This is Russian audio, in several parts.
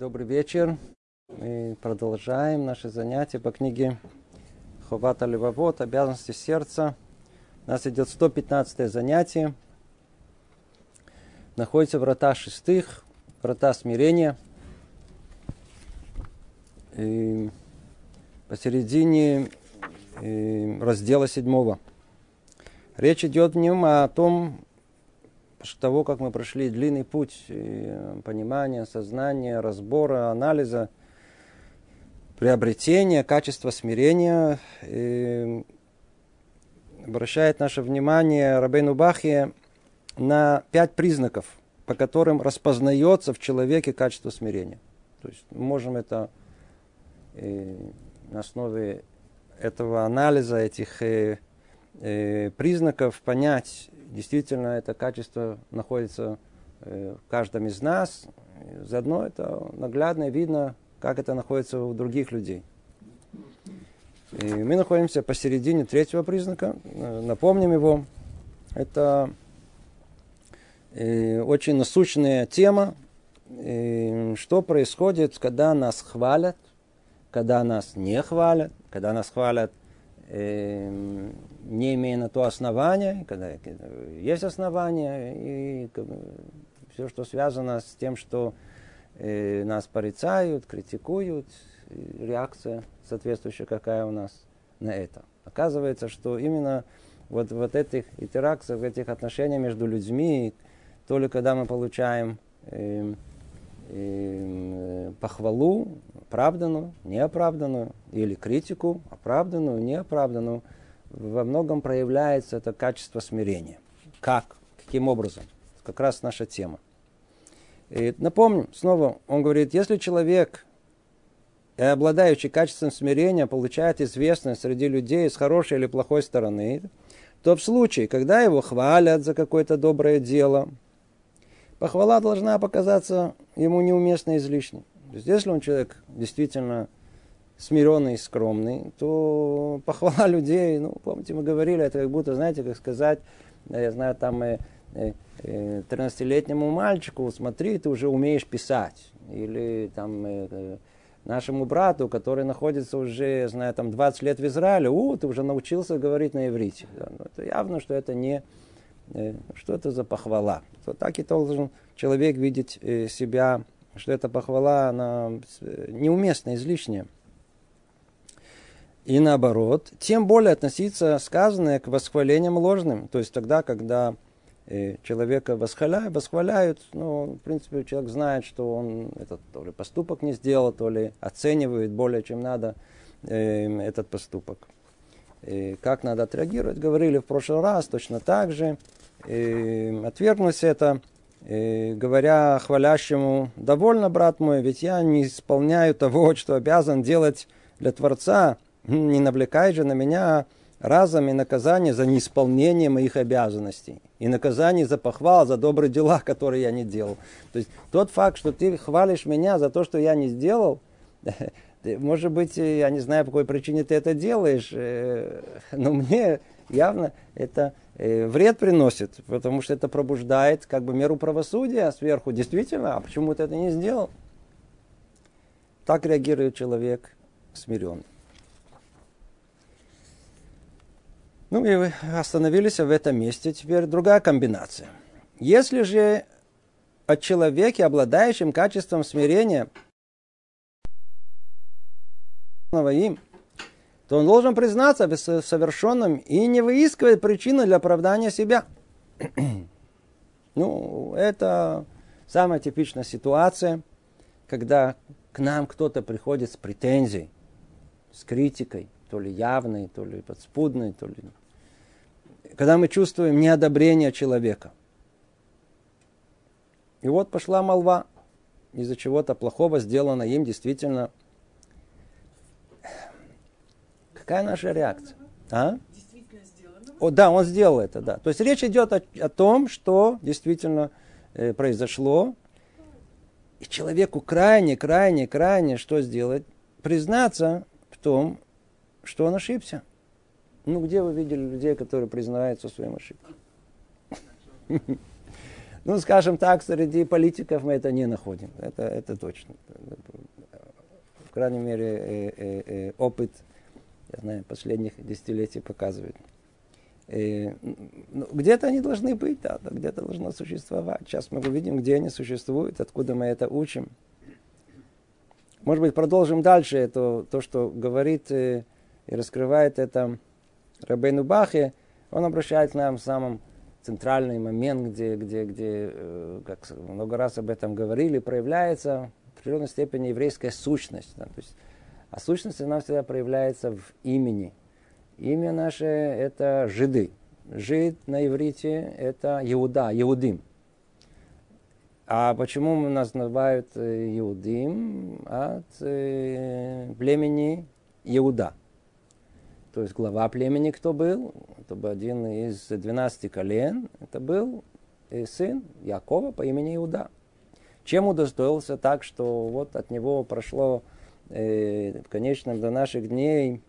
Добрый вечер. Мы продолжаем наши занятия по книге Ховата Левовод, обязанности сердца. У нас идет 115 занятие. Находится врата шестых, врата смирения. И посередине раздела седьмого. Речь идет в нем о том, После того, как мы прошли длинный путь понимания, сознания, разбора, анализа, приобретения, качества смирения, обращает наше внимание Рабейну Бахе на пять признаков, по которым распознается в человеке качество смирения. То есть мы можем это на основе этого анализа, этих э, э, признаков понять, действительно это качество находится э, в каждом из нас. Заодно это наглядно видно, как это находится у других людей. И мы находимся посередине третьего признака. Э, напомним его. Это э, очень насущная тема. Что происходит, когда нас хвалят, когда нас не хвалят, когда нас хвалят не имея на то основания, когда есть основания, и все, что связано с тем, что э, нас порицают, критикуют, реакция соответствующая, какая у нас на это. Оказывается, что именно вот, вот этих интеракциях, этих отношениях между людьми, то ли когда мы получаем э, э, похвалу, оправданную, неоправданную, или критику, оправданную, неоправданную, во многом проявляется это качество смирения. Как? Каким образом? Как раз наша тема. И напомню, снова он говорит, если человек, обладающий качеством смирения, получает известность среди людей с хорошей или плохой стороны, то в случае, когда его хвалят за какое-то доброе дело, похвала должна показаться ему неуместно излишней. То есть, если он человек действительно смиренный скромный, то похвала людей, ну, помните, мы говорили, это как будто, знаете, как сказать, я знаю, там э, э, 13-летнему мальчику, смотри, ты уже умеешь писать. Или там э, нашему брату, который находится уже, знаю, там 20 лет в Израиле, у, ты уже научился говорить на иврите. Да, ну, это явно, что это не, что это за похвала. То так и должен человек видеть э, себя что эта похвала, она неуместна, излишняя. И наоборот, тем более относиться сказанное к восхвалениям ложным. То есть тогда, когда э, человека восхваляют, восхваляют, ну, в принципе, человек знает, что он этот то ли поступок не сделал, то ли оценивает более чем надо э, этот поступок. И как надо отреагировать, говорили в прошлый раз, точно так же. И отвергнуть это говоря хвалящему, довольно, брат мой, ведь я не исполняю того, что обязан делать для Творца, не навлекай же на меня разом и наказание за неисполнение моих обязанностей. И наказание за похвал, за добрые дела, которые я не делал. То есть тот факт, что ты хвалишь меня за то, что я не сделал, может быть, я не знаю, по какой причине ты это делаешь, э, но мне явно это Э, вред приносит, потому что это пробуждает как бы меру правосудия сверху. Действительно, а почему ты это не сделал? Так реагирует человек смиренный. Ну и остановились в этом месте. Теперь другая комбинация. Если же о человеке, обладающем качеством смирения, им, то он должен признаться в совершенном и не выискивать причины для оправдания себя. ну, это самая типичная ситуация, когда к нам кто-то приходит с претензией, с критикой, то ли явной, то ли подспудной, то ли... Когда мы чувствуем неодобрение человека. И вот пошла молва из-за чего-то плохого сделано им действительно Какая наша реакция? А? О, да, он сделал это, да. То есть речь идет о, о том, что действительно э, произошло. И человеку крайне, крайне, крайне что сделать? Признаться в том, что он ошибся. Ну, где вы видели людей, которые признаются своим ошибкам? Ну, скажем так, среди политиков мы это не находим. Это, это точно. В крайней мере, э, э, э, опыт, я знаю, последних десятилетий показывает. Ну, где-то они должны быть, да, где-то должно существовать. Сейчас мы увидим, где они существуют, откуда мы это учим. Может быть, продолжим дальше это, то, что говорит и раскрывает это Рабейну Бахе. Он обращает к нам в самом центральный момент, где, где, где, э, как много раз об этом говорили, проявляется в определенной степени еврейская сущность. Да, то есть, а сущность она всегда проявляется в имени. Имя наше – это жиды. Жид на иврите – это Иуда, Иудим. А почему нас называют э, Иудим? От э, племени Иуда. То есть глава племени кто был? Это был один из 12 колен. Это был э, сын Якова по имени Иуда. Чем удостоился так, что вот от него прошло в конечном до наших дней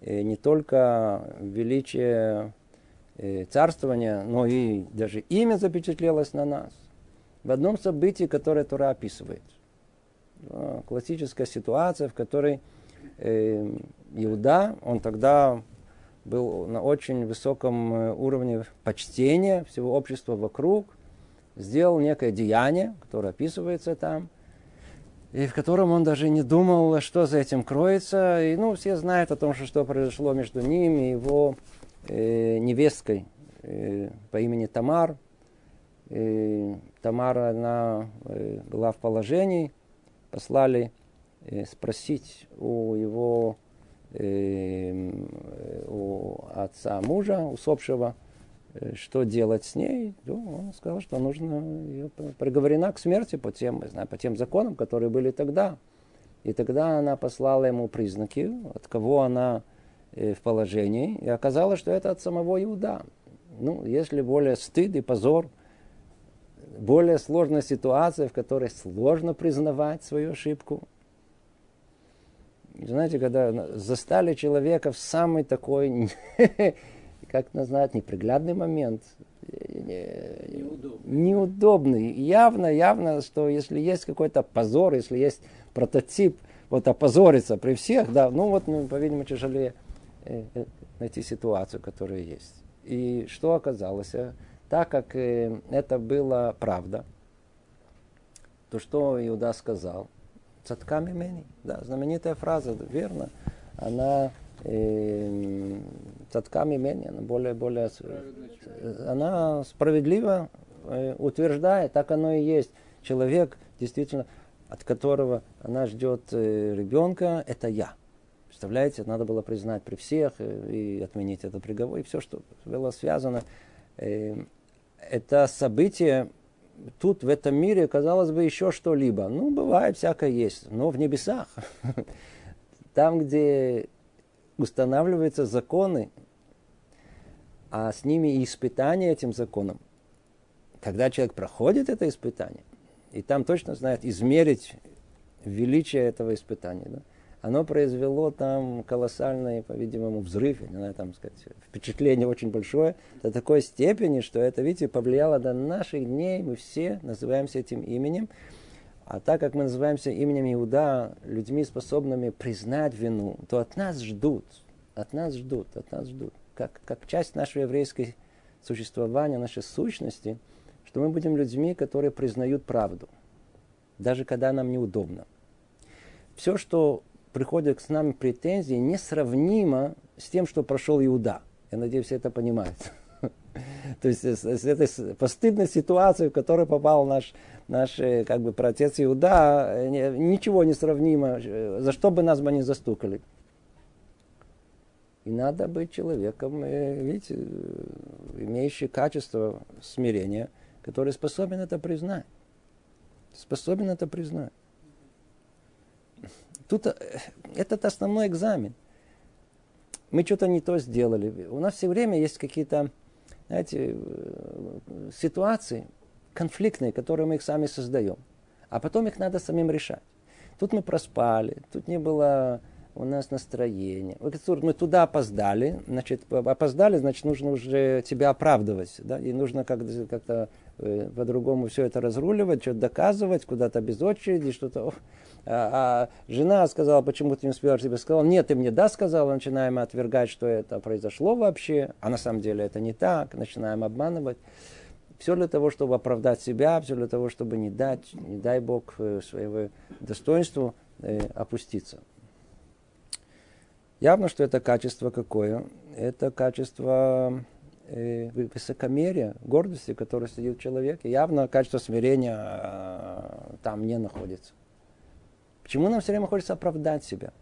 э, не только величие э, царствования, но и даже имя запечатлелось на нас. В одном событии, которое Тура описывает. Классическая ситуация, в которой э, Иуда, он тогда был на очень высоком э, уровне почтения всего общества вокруг, сделал некое деяние, которое описывается там, и в котором он даже не думал, что за этим кроется. И, ну, все знают о том, что, что произошло между ним и его э, невесткой э, по имени Тамар. И Тамара, она э, была в положении, послали э, спросить у его Эм, у отца мужа, усопшего, э, что делать с ней, ну, он сказал, что нужно ее приговорена к смерти по тем, знаю, по тем законам, которые были тогда. И тогда она послала ему признаки, от кого она э, в положении, и оказалось, что это от самого Иуда. Ну, если более стыд и позор, более сложная ситуация, в которой сложно признавать свою ошибку, знаете, когда застали человека в самый такой, как назвать, неприглядный момент, неудобный. неудобный. Явно, явно, что если есть какой-то позор, если есть прототип, вот опозориться при всех, да, ну вот, ну, по-видимому, тяжелее э, э, найти ситуацию, которая есть. И что оказалось? Так как э, это была правда, то что Иуда сказал? Цатками мени. Да, знаменитая фраза, верно. Она э, цатками мени, она более, более, она справедливо э, утверждает, так оно и есть. Человек, действительно, от которого она ждет э, ребенка, это я. Представляете, надо было признать при всех э, и отменить этот приговор, и все, что было связано. Э, это событие тут, в этом мире, казалось бы, еще что-либо. Ну, бывает, всякое есть. Но в небесах, там, где устанавливаются законы, а с ними и испытания этим законом, когда человек проходит это испытание, и там точно знает измерить величие этого испытания, да, оно произвело там колоссальный, по-видимому, взрыв, не знаю, там сказать, впечатление очень большое, до такой степени, что это, видите, повлияло до наших дней, мы все называемся этим именем. А так как мы называемся именем Иуда, людьми, способными признать вину, то от нас ждут, от нас ждут, от нас ждут. Как, как часть нашего еврейского существования, нашей сущности, что мы будем людьми, которые признают правду, даже когда нам неудобно. Все, что приходят с нами претензии, несравнимо с тем, что прошел Иуда. Я надеюсь, все это понимают. То есть с, этой постыдной ситуацией, в которую попал наш, наш э, как бы, протец Иуда, э, ничего не сравнимо, э, за что бы нас бы не застукали. И надо быть человеком, видите, имеющий качество смирения, который способен это признать. Способен это признать. Тут этот основной экзамен. Мы что-то не то сделали. У нас все время есть какие-то, знаете, э, ситуации конфликтные, которые мы их сами создаем. А потом их надо самим решать. Тут мы проспали, тут не было у нас настроение. Мы туда опоздали, значит, опоздали, значит, нужно уже тебя оправдывать, да, и нужно как-то, как-то по-другому все это разруливать, что-то доказывать, куда-то без очереди, что-то. А, а жена сказала, почему ты не успеваешь, тебе сказал, нет, ты мне да сказала, начинаем отвергать, что это произошло вообще, а на самом деле это не так, начинаем обманывать. Все для того, чтобы оправдать себя, все для того, чтобы не дать, не дай Бог, э, своего достоинству э, опуститься. Явно, что это качество какое? Это качество э, высокомерия, гордости, которое сидит в человеке. Явно качество смирения э, там не находится. Почему нам все время хочется оправдать себя?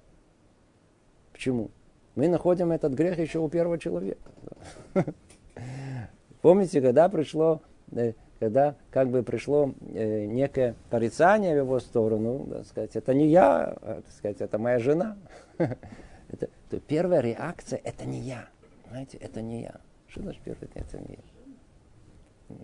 Почему? Мы находим этот грех еще у первого человека. Помните, когда пришло, э, когда как бы пришло э, некое порицание в его сторону, так сказать, это не я, а, так сказать, это моя жена. Это, то первая реакция – это не я. Знаете, это не я. Что значит реакция? Это я.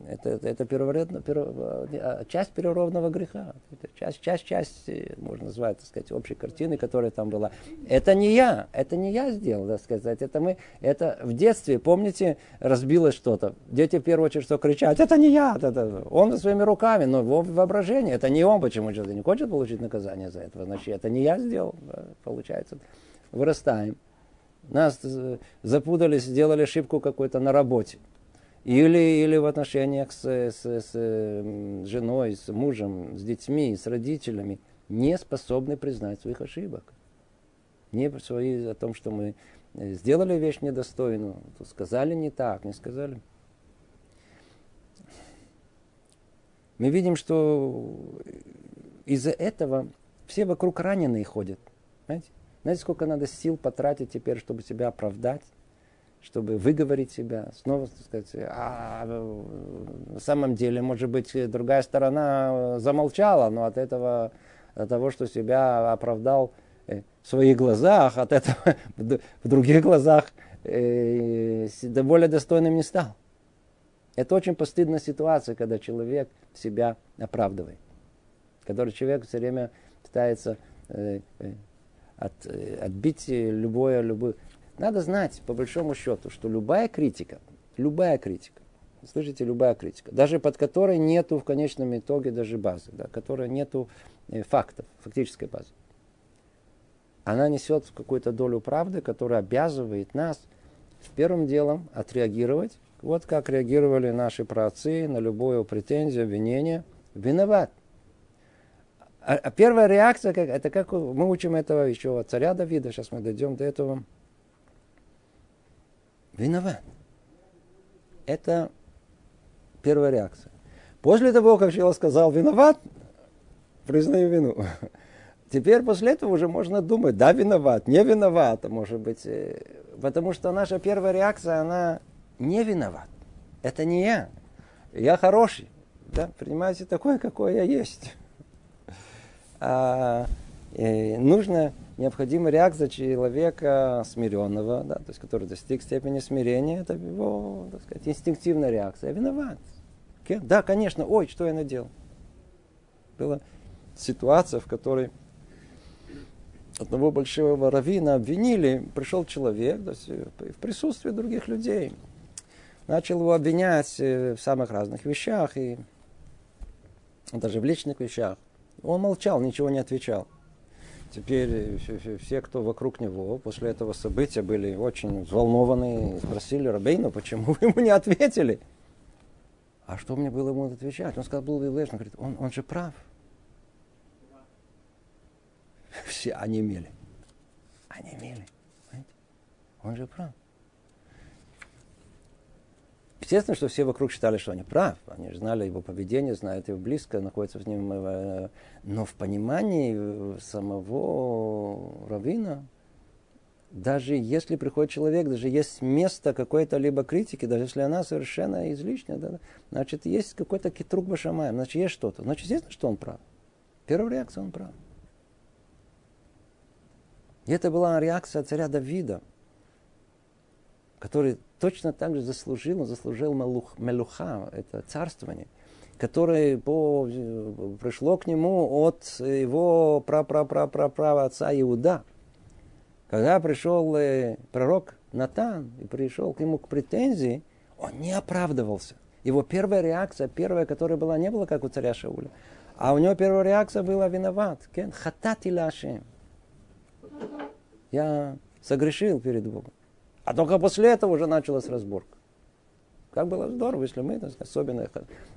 Это, это, это первородно, перво, а, часть первородного греха. Это часть, часть, часть, э, можно назвать, так сказать, общей картины, которая там была. Это не я, это не я сделал, так сказать. Это мы, это в детстве, помните, разбилось что-то. Дети в первую очередь что кричат, это не я, это, он своими руками, но его воображение, это не он, почему человек не хочет получить наказание за это. Значит, это не я сделал, получается вырастаем. Нас э, запутались, сделали ошибку какую-то на работе. Или, или в отношениях с, с, с женой, с мужем, с детьми, с родителями. Не способны признать своих ошибок. Не свои о том, что мы э, сделали вещь недостойную, сказали не так, не сказали. Мы видим, что из-за этого все вокруг раненые ходят. Знаете? Знаете, сколько надо сил потратить теперь, чтобы себя оправдать, чтобы выговорить себя, снова сказать, а на самом деле, может быть, другая сторона замолчала, но от этого, от того, что себя оправдал э, в своих глазах, от этого в других глазах э, более достойным не стал. Это очень постыдная ситуация, когда человек себя оправдывает. Когда человек все время пытается э, от, э, отбить любое, любое. Надо знать, по большому счету, что любая критика, любая критика, слышите, любая критика, даже под которой нету в конечном итоге даже базы, да, которой нету э, фактов, фактической базы, она несет какую-то долю правды, которая обязывает нас в первым делом отреагировать, вот как реагировали наши праотцы на любую претензию, обвинение. Виноват. А, а первая реакция, как, это как мы учим этого еще от царя Давида, сейчас мы дойдем до этого. Виноват. Это первая реакция. После того, как человек сказал виноват, признаю вину. Теперь после этого уже можно думать, да, виноват, не виноват, может быть. Э, потому что наша первая реакция, она не виноват. Это не я. Я хороший. Да? Принимайте такой, какой я есть а, э, нужно, необходима реакция человека смиренного, да, то есть который достиг степени смирения, это его, так сказать, инстинктивная реакция. Я виноват. Да, конечно, ой, что я наделал. Была ситуация, в которой одного большого равина обвинили, пришел человек то есть, в присутствии других людей. Начал его обвинять э, в самых разных вещах, и даже в личных вещах. Он молчал, ничего не отвечал. Теперь э, все, кто вокруг него после этого события были очень взволнованы и спросили Рабейну, почему вы ему не ответили? А что мне было ему отвечать? Он сказал, был Вилеш, говорит, он, он же прав. Все онемели. Онемели. Он же прав. Естественно, что все вокруг считали, что они прав. Они же знали его поведение, знают его близко, находятся с ним. Э, но в понимании э, самого Равина, даже если приходит человек, даже есть место какой-то либо критики, даже если она совершенно излишняя, да, значит, есть какой-то китрук башамаем, значит, есть что-то. Значит, естественно, что он прав. Первая реакция, он прав. И это была реакция царя Давида который точно так же заслужил, он заслужил мелух, мелуха, это царствование, которое по, пришло к нему от его пра-пра-пра-пра-пра отца Иуда. Когда пришел э, пророк Натан и пришел к нему к претензии, он не оправдывался. Его первая реакция, первая, которая была, не была как у царя Шауля. А у него первая реакция была виноват. Хатати лашем. Я согрешил перед Богом. А только после этого уже началась разборка. Как было здорово, если мы, особенно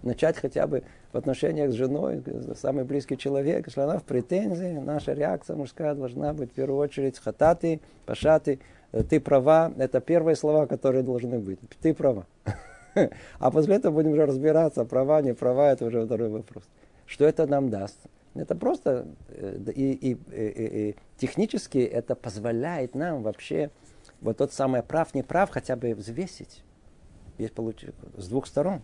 начать хотя бы в отношениях с женой, самый близкий человек, если она в претензии, наша реакция мужская должна быть в первую очередь хататы, пашаты, ты права, это первые слова, которые должны быть. Ты права. А после этого будем уже разбираться, права, не права, это уже второй вопрос. Что это нам даст? Это просто э, и, и, и, и технически это позволяет нам вообще вот тот самый прав, не прав, хотя бы взвесить. Есть получится с двух сторон.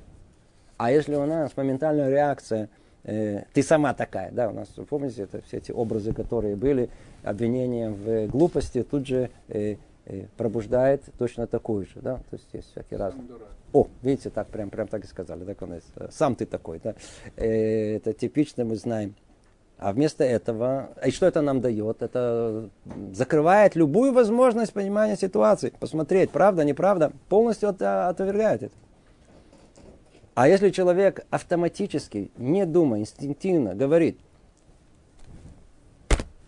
А если у нас моментальная реакция, э, ты сама такая, да, у нас, помните, это все эти образы, которые были, обвинения в глупости, тут же э, э, пробуждает точно такую же, да, то есть есть всякие разные. О, видите, так прям, прям так и сказали, да, сам ты такой, да, э, это типично мы знаем. А вместо этого, и что это нам дает? Это закрывает любую возможность понимания ситуации. Посмотреть, правда, неправда, полностью от, отвергает это. А если человек автоматически, не думая, инстинктивно говорит,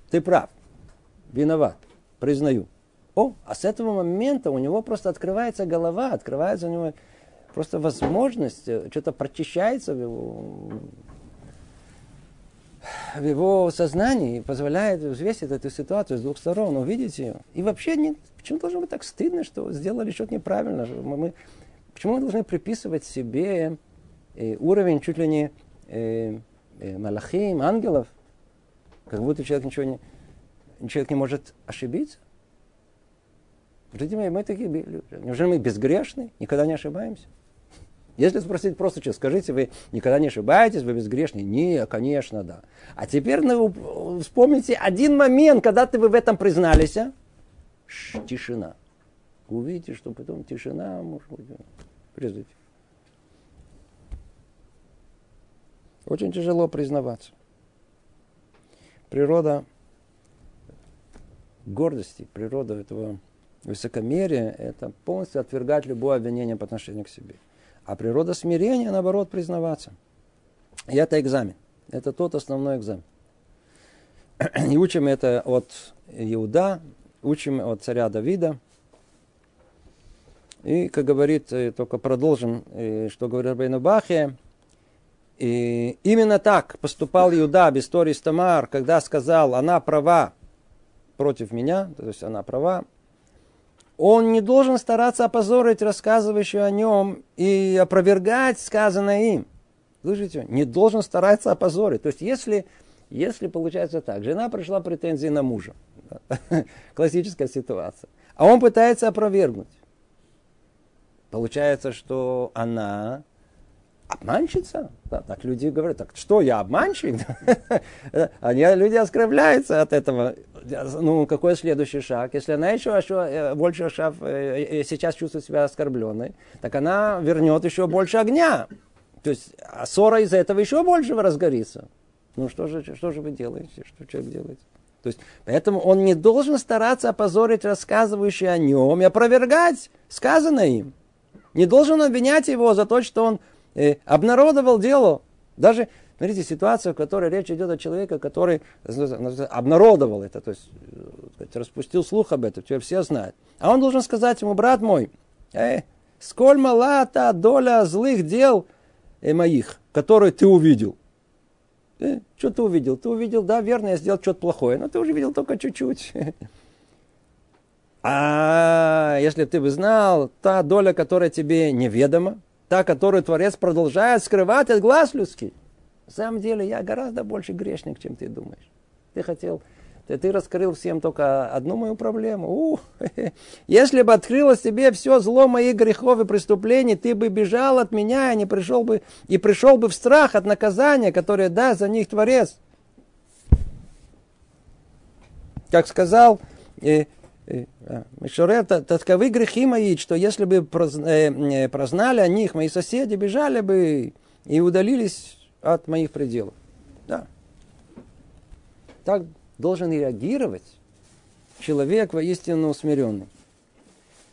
ты прав, виноват, признаю. О, а с этого момента у него просто открывается голова, открывается у него просто возможность, э, что-то прочищается в его в его сознании позволяет взвесить эту ситуацию с двух сторон, увидеть ее. И вообще, нет, почему должно быть так стыдно, что сделали что-то неправильно? Мы, мы, почему мы должны приписывать себе э, уровень чуть ли не э, э, малахим, ангелов, как будто человек ничего не, человек не может ошибиться? Видимо, мы такие люди. Неужели мы безгрешны, никогда не ошибаемся? Если спросить просто, что скажите, вы никогда не ошибаетесь, вы безгрешны? Не, конечно, да. А теперь ну, вспомните один момент, когда ты вы в этом признались. А? Ш, тишина. Увидите, что потом тишина, может быть, признайте. Очень тяжело признаваться. Природа гордости, природа этого высокомерия, это полностью отвергать любое обвинение по отношению к себе. А природа смирения, наоборот, признаваться. И это экзамен. Это тот основной экзамен. И учим это от Иуда, учим от царя Давида. И, как говорит, э, только продолжим, э, что говорит Рабейну Бахе, и именно так поступал Иуда в истории с Тамар, когда сказал, она права против меня, то есть она права, он не должен стараться опозорить рассказывающего о нем и опровергать сказанное им. Слышите? Не должен стараться опозорить. То есть, если, если получается так, жена пришла претензии на мужа, классическая ситуация, а он пытается опровергнуть. Получается, что она обманщица. Да, так люди говорят, так что я обманщик? Они, люди оскорбляются от этого. Ну, какой следующий шаг? Если она еще, еще э, больше шаг, э, сейчас чувствует себя оскорбленной, так она вернет еще больше огня. То есть а ссора из этого еще больше разгорится. Ну что же, что же вы делаете? Что человек делает? То есть, поэтому он не должен стараться опозорить рассказывающий о нем и опровергать сказанное им. Не должен обвинять его за то, что он э, обнародовал дело. Даже, смотрите, ситуация, в которой речь идет о человеке, который обнародовал это, то есть э, распустил слух об этом, теперь все знают. А он должен сказать ему, брат мой, э, сколь мала та доля злых дел э, моих, которые ты увидел. Э, что ты увидел? Ты увидел, да, верно, я сделал что-то плохое, но ты уже видел только чуть-чуть. А если ты бы знал, та доля, которая тебе неведома, та, которую Творец продолжает скрывать от глаз людских. На самом деле я гораздо больше грешник, чем ты думаешь. Ты хотел, ты, ты раскрыл всем только одну мою проблему. У, если бы открылось тебе все зло моих грехов и преступлений, ты бы бежал от меня и не пришел бы, и пришел бы в страх от наказания, которое даст за них Творец. Как сказал э, Мишурев, таковы грехи мои, что если бы э, прознали о них, мои соседи бежали бы и удалились от моих пределов. Да. Так должен реагировать человек воистину смиренный.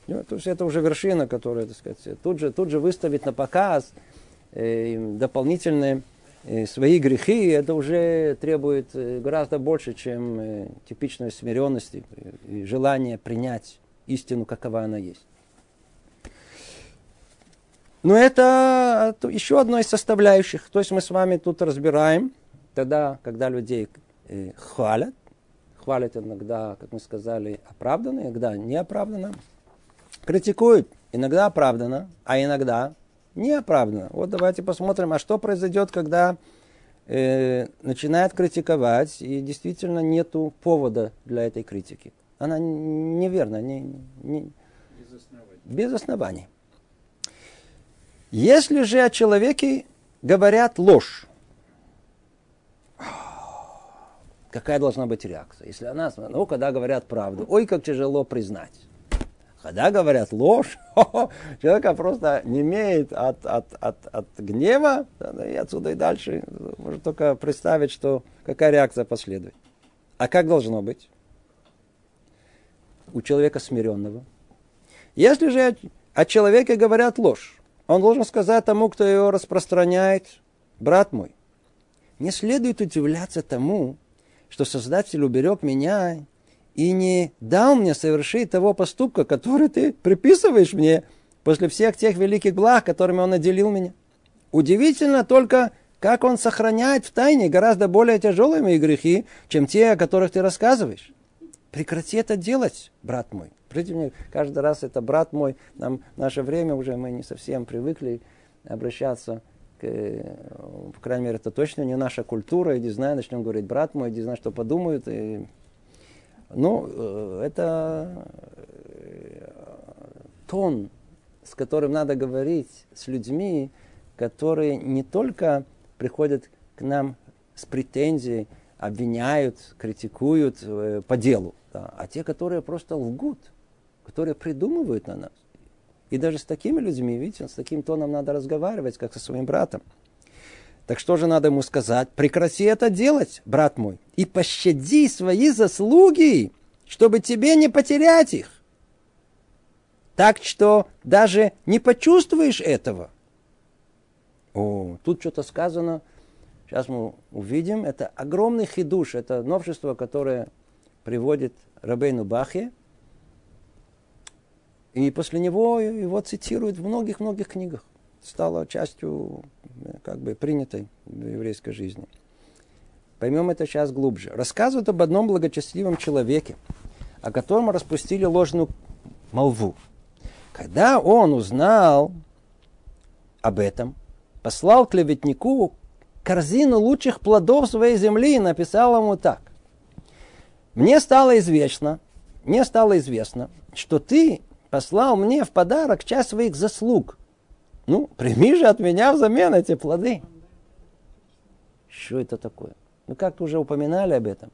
Ну, то есть это уже вершина, которая, так сказать, тут же, тут же выставить на показ э, дополнительные э, свои грехи, это уже требует э, гораздо больше, чем э, типичной смиренности и желание принять истину, какова она есть. Но это еще одно из составляющих. То есть мы с вами тут разбираем, тогда, когда людей э, хвалят, хвалят иногда, как мы сказали, оправданно, иногда неоправданно, критикуют иногда оправданно, а иногда неоправданно. Вот давайте посмотрим, а что произойдет, когда э, начинает критиковать, и действительно нету повода для этой критики. Она неверна, не, не, без оснований. Без оснований. Если же о человеке говорят ложь, какая должна быть реакция? Если она, ну, когда говорят правду, ой, как тяжело признать. Когда говорят ложь, человека просто не имеет от, от, от, от гнева, и отсюда и дальше можно только представить, что какая реакция последует. А как должно быть? У человека смиренного. Если же о человеке говорят ложь, он должен сказать тому, кто его распространяет, брат мой, не следует удивляться тому, что Создатель уберег меня и не дал мне совершить того поступка, который ты приписываешь мне после всех тех великих благ, которыми он наделил меня. Удивительно только, как он сохраняет в тайне гораздо более тяжелые мои грехи, чем те, о которых ты рассказываешь. Прекрати это делать, брат мой. Мне, каждый раз это брат мой. Нам в наше время уже мы не совсем привыкли обращаться к, по крайней мере, это точно не наша культура. Не знаю, начнем говорить брат мой, не знаю, что подумают. И ну, э, это э, тон, с которым надо говорить с людьми, которые не только приходят к нам с претензией, обвиняют, критикуют э, по делу, да, а те, которые просто лгут, которые придумывают на нас. И даже с такими людьми, видите, с таким тоном надо разговаривать, как со своим братом. Так что же надо ему сказать? Прекрати это делать, брат мой, и пощади свои заслуги, чтобы тебе не потерять их. Так что даже не почувствуешь этого. О, тут что-то сказано. Сейчас мы увидим. Это огромный хидуш. Это новшество, которое приводит Рабейну Бахе. И после него его цитируют в многих-многих книгах стало частью как бы принятой в еврейской жизни. Поймем это сейчас глубже. Рассказывают об одном благочестивом человеке, о котором распустили ложную молву. Когда он узнал об этом, послал клеветнику корзину лучших плодов своей земли и написал ему так. Мне стало известно, мне стало известно, что ты послал мне в подарок часть своих заслуг – ну, прими же от меня взамен эти плоды. Что это такое? Мы как-то уже упоминали об этом.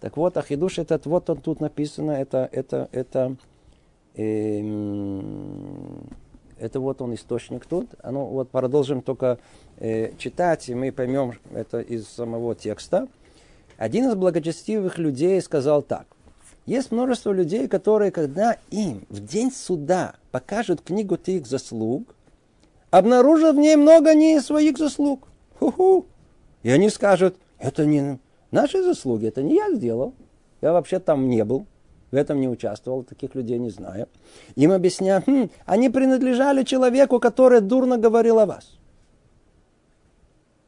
Так вот, Ахидуш этот, вот он тут написано, это, это, это, э, это вот он источник тут. А ну, вот продолжим только э, читать, и мы поймем это из самого текста. Один из благочестивых людей сказал так. Есть множество людей, которые, когда им в день суда покажут книгу их заслуг, обнаружат в ней много не своих заслуг. Ху-ху. И они скажут, это не наши заслуги, это не я сделал. Я вообще там не был, в этом не участвовал, таких людей не знаю. Им объясняют, хм, они принадлежали человеку, который дурно говорил о вас.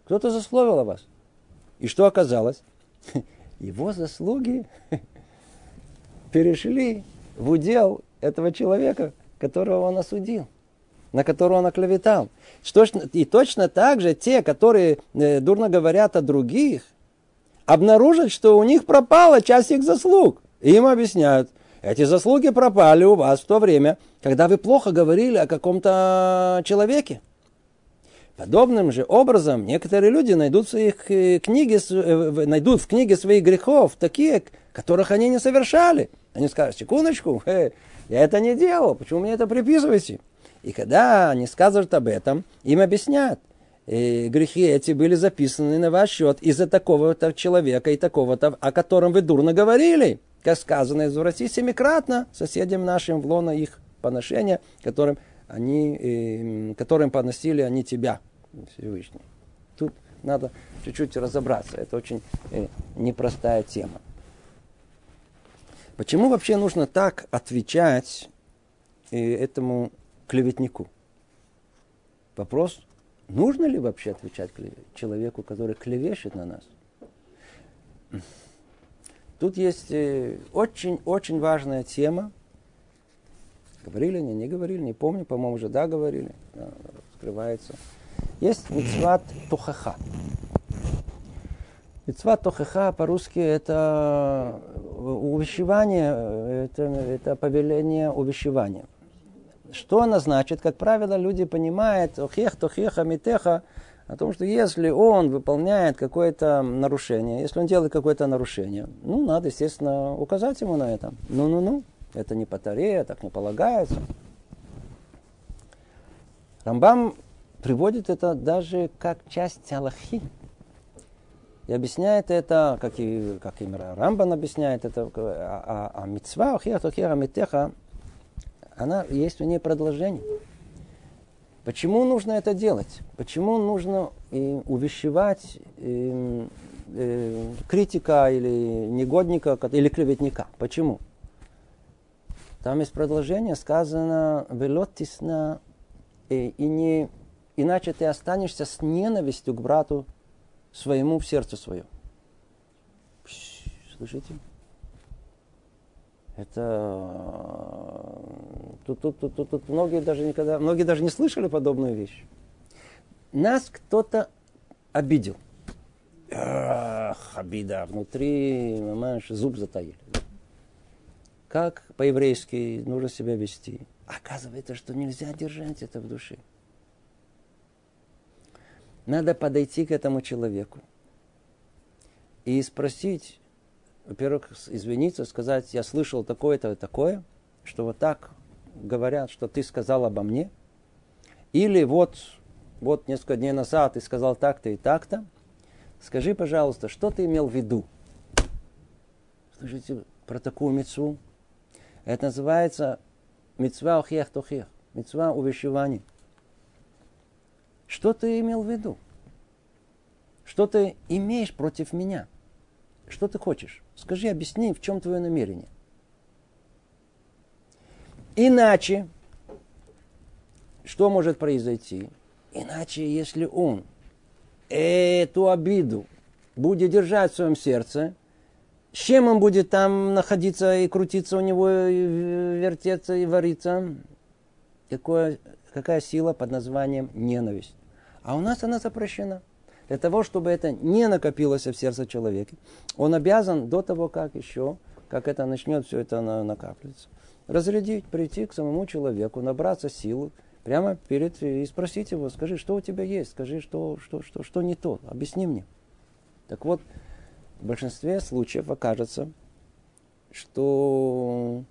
Кто-то засловил о вас. И что оказалось? Его заслуги перешли в удел этого человека, которого он осудил на которого он оклеветал. И точно так же те, которые э, дурно говорят о других, обнаружат, что у них пропала часть их заслуг. И им объясняют, эти заслуги пропали у вас в то время, когда вы плохо говорили о каком-то человеке. Подобным же образом некоторые люди найдут в, своих э, книге, э, найдут в книге своих грехов такие, которых они не совершали. Они скажут, секундочку, я это не делал, почему мне это приписываете? И когда они скажут об этом, им объяснят, и грехи эти были записаны на ваш счет из-за такого-то человека и такого-то, о котором вы дурно говорили. как сказано, изврати семикратно соседям нашим в лоно их поношения, которым, они, э, которым поносили они тебя, Всевышний. Тут надо чуть-чуть разобраться. Это очень э, непростая тема. Почему вообще нужно так отвечать э, этому клеветнику? Вопрос, нужно ли вообще отвечать человеку, который клевещет на нас? Тут есть очень-очень э, важная тема. Говорили они, не говорили, не помню, по-моему, уже да, говорили. Скрывается. Есть мецват тухаха. Мецват тухаха по-русски это увещевание, это, это повеление увещевания. Что она значит? Как правило, люди понимают, охех, тохеха, митеха, о том, что если он выполняет какое-то нарушение, если он делает какое-то нарушение, ну, надо, естественно, указать ему на это. Ну-ну-ну, это не батарея, так не полагается. Рамбам приводит это даже как часть Аллахи. И объясняет это, как и, как и Рамбан объясняет это, а, а, а митцва, охеха, охеха, митеха, она, есть у нее продолжение. Почему нужно это делать? Почему нужно э, увещевать э, э, критика или негодника или клеветника? Почему? Там есть продолжение, сказано «велотисна» э, и не, иначе ты останешься с ненавистью к брату своему в сердце свое. Слышите? Это тут, тут, тут, тут, тут многие даже никогда, многие даже не слышали подобную вещь. Нас кто-то обидел. Ах, обида. Внутри, понимаешь, зуб затаили. Как по-еврейски нужно себя вести? Оказывается, что нельзя держать это в душе. Надо подойти к этому человеку и спросить, во-первых, извиниться, сказать, я слышал такое-то и такое, что вот так говорят, что ты сказал обо мне. Или вот, вот несколько дней назад ты сказал так-то и так-то. Скажи, пожалуйста, что ты имел в виду? Слушайте, про такую мецву. Это называется мецва охех тохех. Мецва увещевания. Что ты имел в виду? Что ты имеешь против меня? Что ты хочешь? Скажи, объясни, в чем твое намерение. Иначе, что может произойти? Иначе, если он эту обиду будет держать в своем сердце, с чем он будет там находиться и крутиться у него, и вертеться и вариться? Какое, какая сила под названием ненависть? А у нас она запрещена. Для того, чтобы это не накопилось в сердце человека, он обязан до того, как еще, как это начнет все это накапливаться, разрядить, прийти к самому человеку, набраться силы, прямо перед и спросить его, скажи, что у тебя есть, скажи, что, что, что, что не то, объясни мне. Так вот, в большинстве случаев окажется, что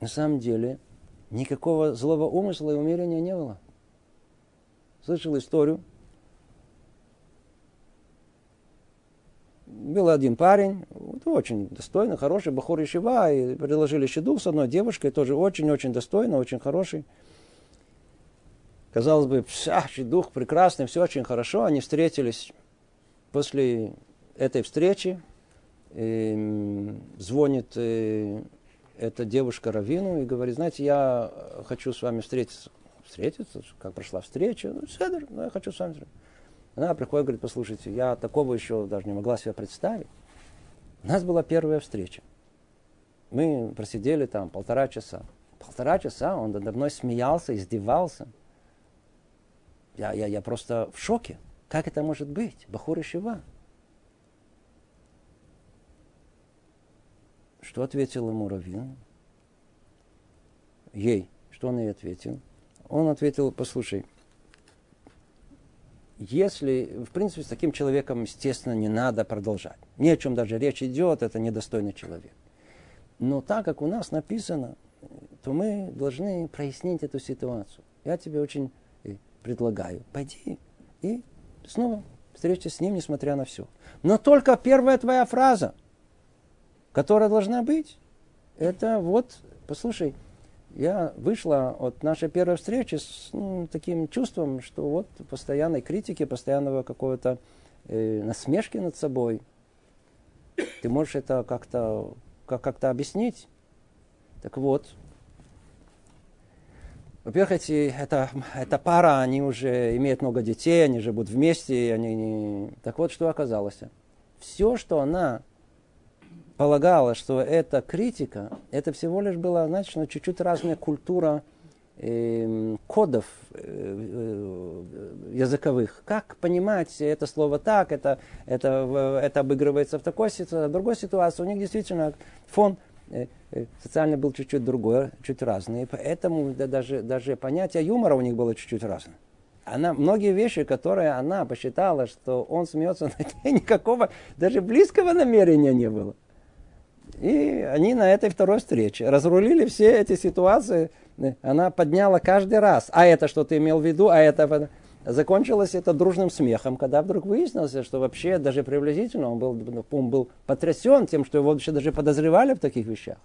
на самом деле никакого злого умысла и умерения не было. Слышал историю, был один парень, очень достойный, хороший, Бахур Ишива, и предложили щеду с одной девушкой, тоже очень-очень достойно, очень хороший. Казалось бы, дух прекрасный, все очень хорошо. Они встретились после этой встречи. И звонит э, эта девушка Равину и говорит, знаете, я хочу с вами встретиться. Встретиться? Как прошла встреча? Ну, Седер, ну, я хочу с вами встретиться. Она приходит и говорит, послушайте, я такого еще даже не могла себе представить. У нас была первая встреча. Мы просидели там полтора часа. Полтора часа он надо мной смеялся, издевался. Я, я, я просто в шоке. Как это может быть? Бахур Шива. Что ответил ему Равин? Ей. Что он ей ответил? Он ответил, послушай, если, в принципе, с таким человеком, естественно, не надо продолжать. Ни о чем даже речь идет, это недостойный человек. Но так как у нас написано, то мы должны прояснить эту ситуацию. Я тебе очень э, предлагаю, пойди и снова встреча с ним, несмотря на все. Но только первая твоя фраза. которая должна быть, это вот, послушай, я вышла от нашей первой встречи с ну, таким чувством, что вот постоянной критики, постоянного какого-то э, насмешки над собой. Ты можешь это как-то как- как-то объяснить? Так вот, во-первых, эти, это, эта пара, они уже имеют много детей, они живут вместе. Они не... Так вот, что оказалось. Все, что она полагала, что это критика, это всего лишь была, значит, ну, чуть-чуть разная культура э, кодов э, языковых. Как понимать это слово так, это, это, это обыгрывается в такой ситуации, в другой ситуации. У них действительно фон э, э, социальный был чуть-чуть другой, чуть разный. И поэтому да, даже, даже понятие юмора у них было чуть-чуть разное. Она, многие вещи, которые она посчитала, что он смеется, никакого даже близкого намерения не было. И они на этой второй встрече разрулили все эти ситуации. Она подняла каждый раз. А это что ты имел в виду? А это... Закончилось это дружным смехом, когда вдруг выяснилось, что вообще даже приблизительно он был, он был потрясен тем, что его вообще даже подозревали в таких вещах.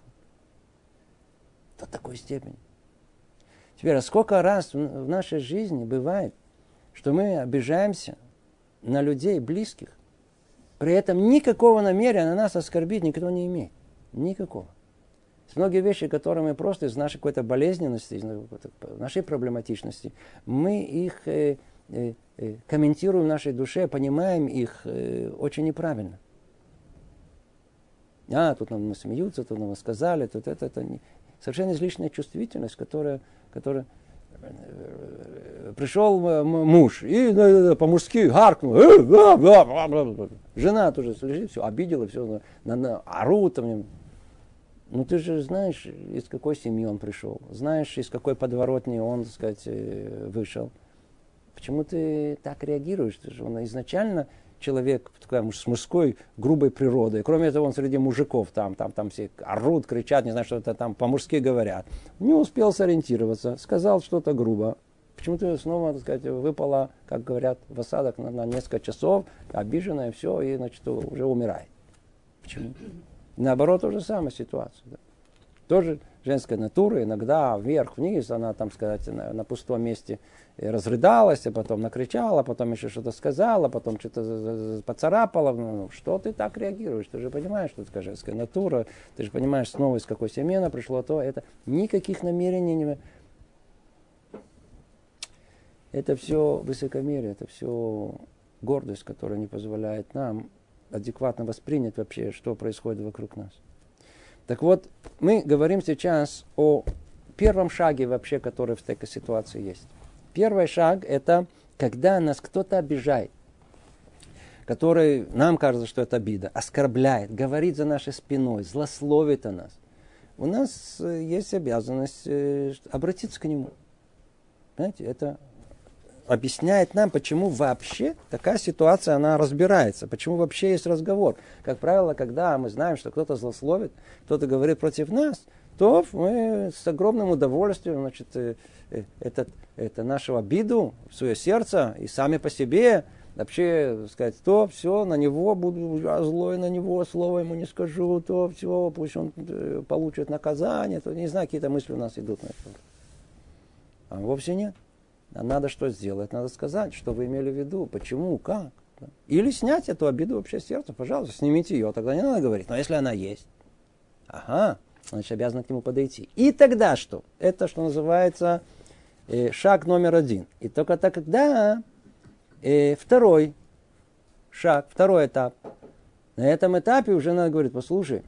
До такой степени. Теперь, а сколько раз в нашей жизни бывает, что мы обижаемся на людей близких, при этом никакого намерения на нас оскорбить никто не имеет. Никакого. Есть многие вещи, которые мы просто из нашей какой-то болезненности, из нашей проблематичности, мы их э, э, э, комментируем в нашей душе, понимаем их э, очень неправильно. А, тут нам смеются, тут нам сказали, тут это, это не... совершенно излишняя чувствительность, которая, которая э, пришел муж и по-мужски гаркнул. «Э, Жена тоже лежит, все, обидела, все, орут. Там, ну ты же знаешь, из какой семьи он пришел, знаешь, из какой подворотни он, так сказать, э, вышел. Почему ты так реагируешь? Ты же он изначально человек такая, с мужской грубой природой. Кроме этого, он среди мужиков там, там, там все орут, кричат, не знаю, что это там по-мужски говорят. Не успел сориентироваться, сказал что-то грубо. Почему-то снова, так сказать, выпала, как говорят, в осадок на, на несколько часов, обиженная, все, и, значит, уже умирает. Почему? Наоборот, то же самая ситуация. Да. Тоже женская натура, иногда вверх-вниз, она, там сказать, на, на пустом месте разрыдалась, а потом накричала, потом еще что-то сказала, потом что-то поцарапала. Ну, ну, что ты так реагируешь? Ты же понимаешь, что это женская натура, ты же понимаешь снова, из какой семьи она пришла, то это никаких намерений не... Это все высокомерие, это все гордость, которая не позволяет нам адекватно воспринять вообще, что происходит вокруг нас. Так вот, мы говорим сейчас о первом шаге вообще, который в такой ситуации есть. Первый шаг – это когда нас кто-то обижает, который, нам кажется, что это обида, оскорбляет, говорит за нашей спиной, злословит о нас. У нас э, есть обязанность э, обратиться к нему. Знаете, это объясняет нам, почему вообще такая ситуация, она разбирается, почему вообще есть разговор. Как правило, когда мы знаем, что кто-то злословит, кто-то говорит против нас, то мы с огромным удовольствием, значит, э, э, этот, это нашу обиду в свое сердце и сами по себе вообще сказать, то все, на него буду я злой на него, слово ему не скажу, то все, пусть он э, получит наказание, то не знаю, какие-то мысли у нас идут на это. А вовсе нет. А надо что сделать? Надо сказать, что вы имели в виду, почему, как. Или снять эту обиду вообще с сердца, пожалуйста, снимите ее, тогда не надо говорить. Но если она есть, ага, значит, обязаны к нему подойти. И тогда что? Это, что называется, э, шаг номер один. И только тогда э, второй шаг, второй этап. На этом этапе уже надо говорить, послушай,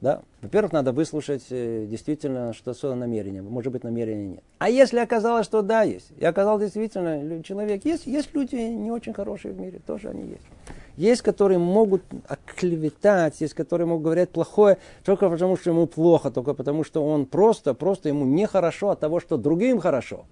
да? Во-первых, надо выслушать э, действительно, что за намерение. Может быть, намерения нет. А если оказалось, что да, есть, и оказалось действительно человек, есть, есть люди не очень хорошие в мире, тоже они есть. Есть, которые могут оклеветать, есть, которые могут говорить плохое только потому, что ему плохо, только потому, что он просто, просто ему нехорошо от того, что другим хорошо.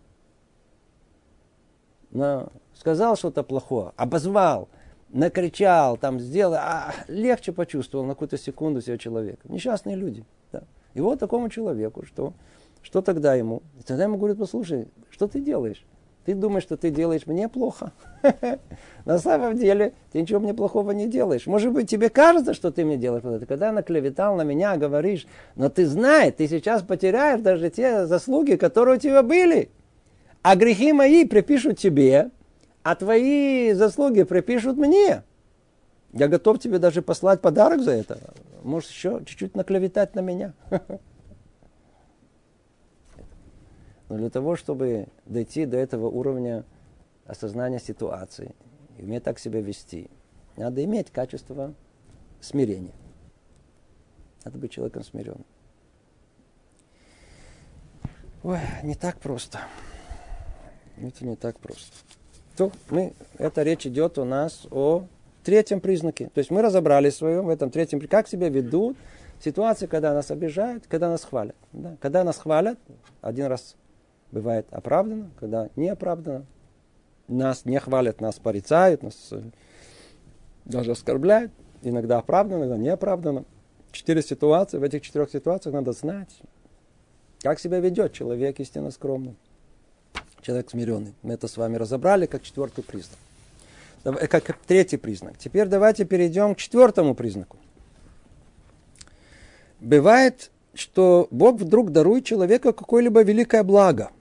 Но сказал что-то плохое, обозвал – накричал, там сделал, а легче почувствовал на какую-то секунду себя человека. Несчастные люди. Да. И вот такому человеку, что, что тогда ему? И тогда ему говорят, послушай, что ты делаешь? Ты думаешь, что ты делаешь мне плохо? На самом деле, ты ничего мне плохого не делаешь. Может быть, тебе кажется, что ты мне делаешь плохо. Когда наклеветал на меня, говоришь, но ты знаешь, ты сейчас потеряешь даже те заслуги, которые у тебя были. А грехи мои припишут тебе, а твои заслуги припишут мне. Я готов тебе даже послать подарок за это. Можешь еще чуть-чуть наклеветать на меня. Но для того, чтобы дойти до этого уровня осознания ситуации, и уметь так себя вести, надо иметь качество смирения. Надо быть человеком смиренным. Ой, не так просто. Это не так просто. То мы, эта речь идет у нас о третьем признаке. То есть мы разобрались в своем, в этом третьем, как себя ведут ситуации, когда нас обижают, когда нас хвалят. Да? Когда нас хвалят, один раз бывает оправдано, когда не оправдано. Нас не хвалят, нас порицают, нас э, даже оскорбляют. Иногда оправдано, иногда не оправдано. Четыре ситуации. В этих четырех ситуациях надо знать, как себя ведет человек истинно скромный. Человек смиренный. Мы это с вами разобрали как четвертый признак. Э, как третий признак. Теперь давайте перейдем к четвертому признаку. Бывает, что Бог вдруг дарует человеку какое-либо великое благо –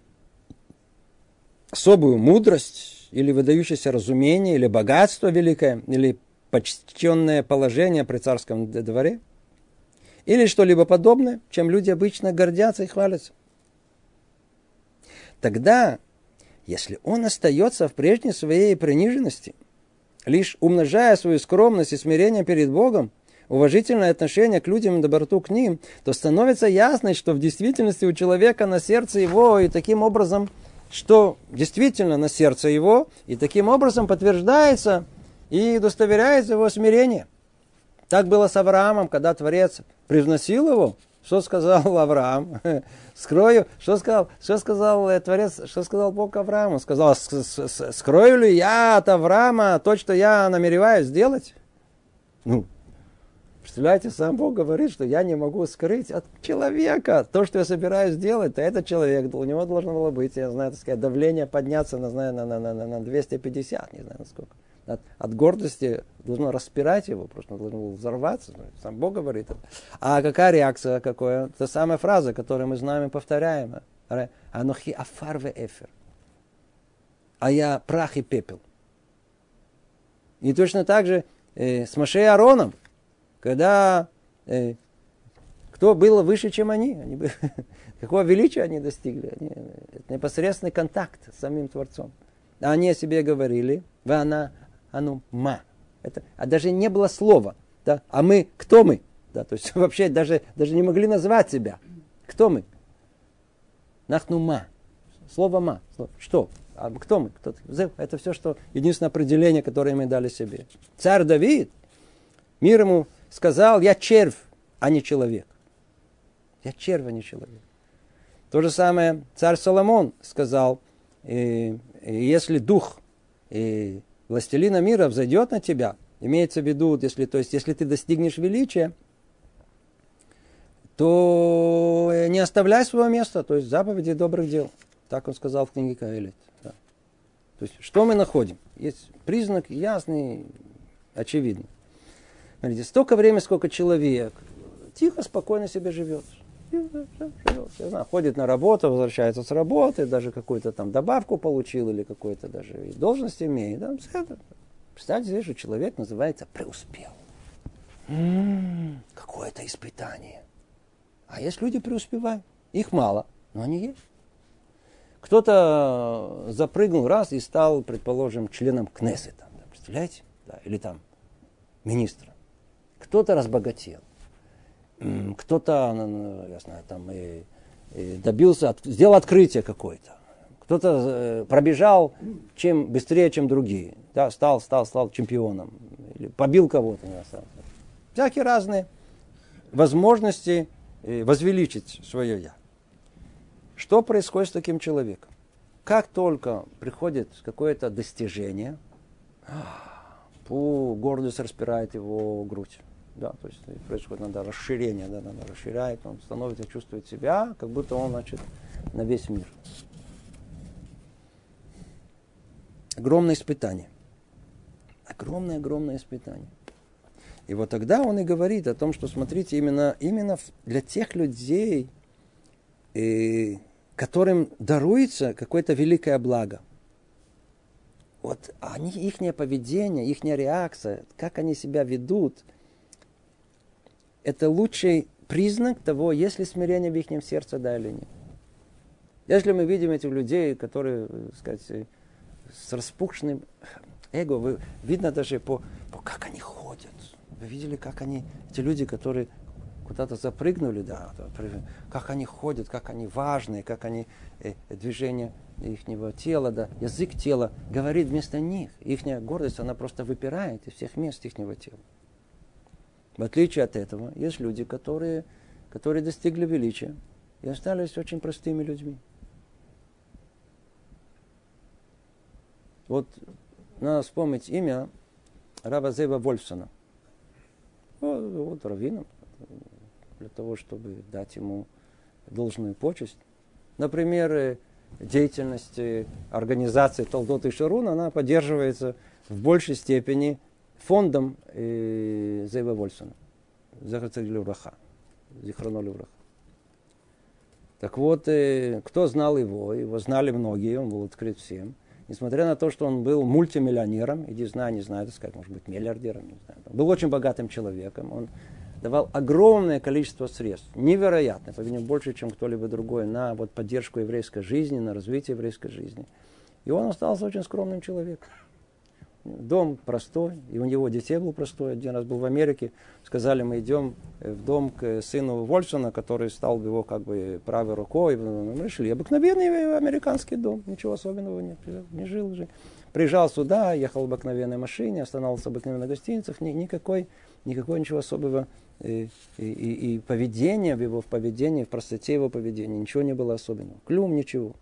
особую мудрость или выдающееся разумение, или богатство великое, или почтенное положение при царском дворе, или что-либо подобное, чем люди обычно гордятся и хвалятся. Тогда, если он остается в прежней своей приниженности, лишь умножая свою скромность и смирение перед Богом, уважительное отношение к людям и доброту к ним, то становится ясно, что в действительности у человека на сердце его и таким образом – что действительно на сердце его, и таким образом подтверждается и удостоверяется его смирение. Так было с Авраамом, когда Творец привносил его. Что сказал Авраам? Скрою, что сказал, что сказал э, Творец, что сказал Бог Аврааму? Сказал, скрою ли я от Авраама то, что я намереваюсь сделать? Ну, Представляете, сам Бог говорит, что я не могу скрыть от человека то, что я собираюсь делать. То этот человек, у него должно было быть, я знаю, так сказать, давление подняться, на, на, на, на, на 250, не знаю насколько. От, от гордости должно распирать его, просто должно было взорваться. Сам Бог говорит это. А какая реакция, какое? Та самая фраза, которую мы знаем и повторяем. Анохи афар ве эфер. А я прах и пепел. И точно так же э, с Машей Ароном – когда э, кто был выше, чем они, они бы, какого величия они достигли, они, это непосредственный контакт с самим Творцом. Они о себе говорили, она, оно ма. Это, а даже не было слова, да, а мы, кто мы? Да, то есть вообще даже, даже не могли назвать себя. Кто мы? Нахну ма. Слово ма. Что? А кто мы? Кто это все, что единственное определение, которое мы дали себе. Царь Давид, мир ему сказал, я червь, а не человек. Я червь, а не человек. То же самое царь Соломон сказал, э, если дух э, властелина мира взойдет на тебя, имеется в виду, если, то есть, если ты достигнешь величия, то не оставляй своего места, то есть заповеди добрых дел. Так он сказал в книге Каэлит. Да. То есть, что мы находим? Есть признак ясный, очевидный. Смотрите, столько времени, сколько человек тихо, спокойно себе живет. Я знаю, ходит на работу, возвращается с работы, даже какую-то там добавку получил или какой-то даже должность имеет. Да, Представьте себе, что человек называется преуспел. М-м, какое-то испытание. А есть люди преуспевают. Их мало, но они есть. Кто-то запрыгнул раз и стал, предположим, членом Кнессета. Представляете? Да, или там министром. Кто-то разбогател, кто-то, я знаю, там и, и добился, сделал открытие какое-то. Кто-то э, пробежал чем быстрее, чем другие. Да, стал, стал, стал чемпионом. Или побил кого-то. Всякие разные возможности э, возвеличить свое я. Что происходит с таким человеком? Как только приходит какое-то достижение, пу, гордость распирает его грудь. Да, то есть происходит надо расширение, да, надо расширяет, он становится, чувствует себя, как будто он, значит, на весь мир. огромное испытание. Огромное-огромное испытание. И вот тогда он и говорит о том, что, смотрите, именно, именно для тех людей, э, которым даруется какое-то великое благо. Вот они, их поведение, их реакция, как они себя ведут, это лучший признак того, есть ли смирение в их сердце, да или нет. Если мы видим этих людей, которые, так сказать, с распухшенным эго, вы, видно даже по, по как они ходят. Вы видели, как они, эти люди, которые куда-то запрыгнули, да, как они ходят, как они важные, как они э, движение их тела, да, язык тела говорит вместо них. Их гордость, она просто выпирает из всех мест их тела. В отличие от этого, есть люди, которые, которые достигли величия и остались очень простыми людьми. Вот надо вспомнить имя Рава Зева Вольфсона. Вот, вот раввином, для того, чтобы дать ему должную почесть. Например, э, деятельность организации Толдот и Шарун, она поддерживается в большей степени фондом э, Зейва Вольсона. Захарцелюраха. Зихранолюраха. Так вот, э, кто знал его? Его знали многие, он был открыт всем. Несмотря на то, что он был мультимиллионером, иди знаю, не знаю, так сказать, может быть, миллиардером, не знаю. Был очень богатым человеком. Он давал огромное количество средств, невероятно, по-видимому, больше, чем кто-либо другой, на вот, поддержку еврейской жизни, на развитие еврейской жизни. И он остался очень скромным человеком. Дом простой, и у него детей был простой. Один раз был в Америке, сказали, мы идем в дом к сыну Вольсона, который стал его как бы правой рукой. Мы решили, обыкновенный американский дом, ничего особенного нет, не жил уже. Приезжал сюда, ехал в обыкновенной машине, останавливался в обыкновенных гостиницах, ни, никакой, никакой ничего особого и, и, и, поведение в его в поведении, в простоте его поведения, ничего не было особенного. Клюм ничего.